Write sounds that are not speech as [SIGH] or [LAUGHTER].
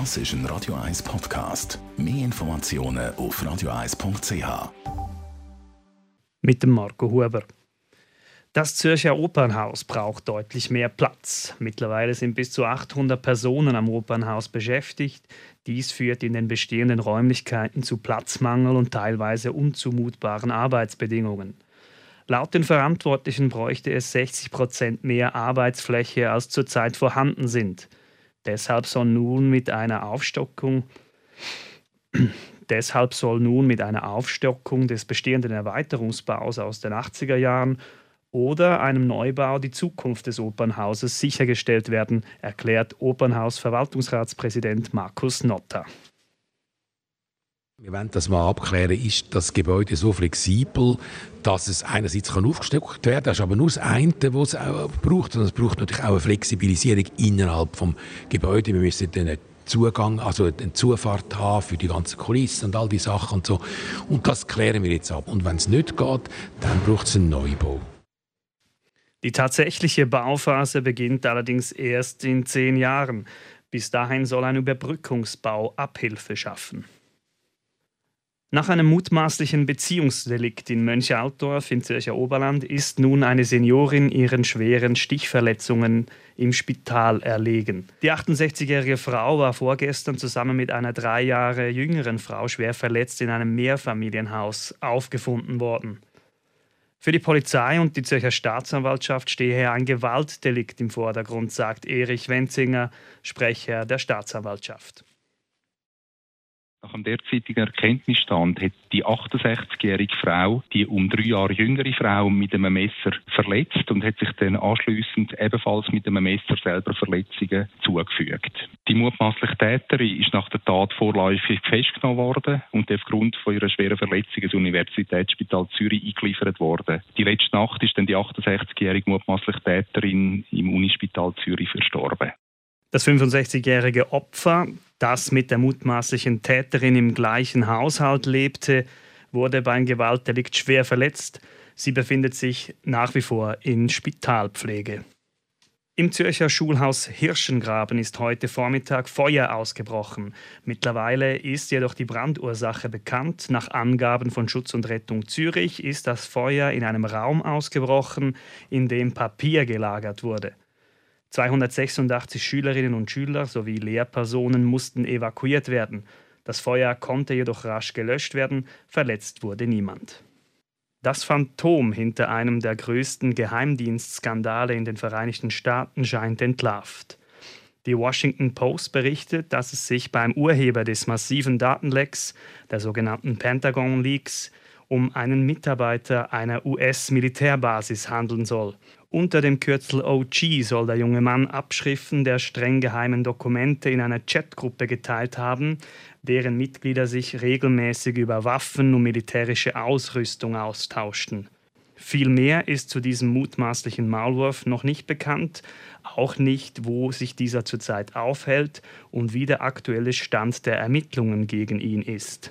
Das ist ein Radio 1 Podcast. Mehr Informationen auf radio1.ch. Mit dem Marco Huber. Das Zürcher Opernhaus braucht deutlich mehr Platz. Mittlerweile sind bis zu 800 Personen am Opernhaus beschäftigt. Dies führt in den bestehenden Räumlichkeiten zu Platzmangel und teilweise unzumutbaren Arbeitsbedingungen. Laut den Verantwortlichen bräuchte es 60 Prozent mehr Arbeitsfläche, als zurzeit vorhanden sind. Deshalb soll nun mit einer Aufstockung [CLEARS THROAT] Deshalb soll nun mit einer Aufstockung des bestehenden Erweiterungsbaus aus den 80er Jahren oder einem Neubau die Zukunft des Opernhauses sichergestellt werden, erklärt Opernhaus-Verwaltungsratspräsident Markus Notter. Wir wollen das mal abklären, ist das Gebäude so flexibel, dass es einerseits aufgestockt werden kann, das ist aber nur das eine, was es auch braucht, sondern es braucht natürlich auch eine Flexibilisierung innerhalb des Gebäudes. Wir müssen den Zugang, also eine Zufahrt haben für die ganzen Kulissen und all die Sachen und so. Und das klären wir jetzt ab. Und wenn es nicht geht, dann braucht es einen Neubau. Die tatsächliche Bauphase beginnt allerdings erst in zehn Jahren. Bis dahin soll ein Überbrückungsbau Abhilfe schaffen. Nach einem mutmaßlichen Beziehungsdelikt in Mönchaldorf im Zürcher Oberland ist nun eine Seniorin ihren schweren Stichverletzungen im Spital erlegen. Die 68-jährige Frau war vorgestern zusammen mit einer drei Jahre jüngeren Frau schwer verletzt in einem Mehrfamilienhaus aufgefunden worden. Für die Polizei und die Zürcher Staatsanwaltschaft stehe ein Gewaltdelikt im Vordergrund, sagt Erich Wenzinger, Sprecher der Staatsanwaltschaft. Nach dem derzeitigen Erkenntnisstand hat die 68-jährige Frau die um drei Jahre jüngere Frau mit einem Messer verletzt und hat sich dann anschließend ebenfalls mit einem Messer selber Verletzungen zugefügt. Die mutmaßliche Täterin ist nach der Tat vorläufig festgenommen worden und aufgrund von ihrer schweren Verletzung ins Universitätsspital Zürich eingeliefert worden. Die letzte Nacht ist dann die 68-jährige mutmaßliche Täterin im Unispital Zürich verstorben. Das 65-jährige Opfer, das mit der mutmaßlichen Täterin im gleichen Haushalt lebte, wurde beim Gewaltdelikt schwer verletzt. Sie befindet sich nach wie vor in Spitalpflege. Im Zürcher Schulhaus Hirschengraben ist heute Vormittag Feuer ausgebrochen. Mittlerweile ist jedoch die Brandursache bekannt. Nach Angaben von Schutz und Rettung Zürich ist das Feuer in einem Raum ausgebrochen, in dem Papier gelagert wurde. 286 Schülerinnen und Schüler sowie Lehrpersonen mussten evakuiert werden. Das Feuer konnte jedoch rasch gelöscht werden, verletzt wurde niemand. Das Phantom hinter einem der größten Geheimdienstskandale in den Vereinigten Staaten scheint entlarvt. Die Washington Post berichtet, dass es sich beim Urheber des massiven Datenlecks, der sogenannten Pentagon Leaks, um einen Mitarbeiter einer US-Militärbasis handeln soll. Unter dem Kürzel OG soll der junge Mann Abschriften der streng geheimen Dokumente in einer Chatgruppe geteilt haben, deren Mitglieder sich regelmäßig über Waffen und militärische Ausrüstung austauschten. Viel mehr ist zu diesem mutmaßlichen Maulwurf noch nicht bekannt, auch nicht, wo sich dieser zurzeit aufhält und wie der aktuelle Stand der Ermittlungen gegen ihn ist.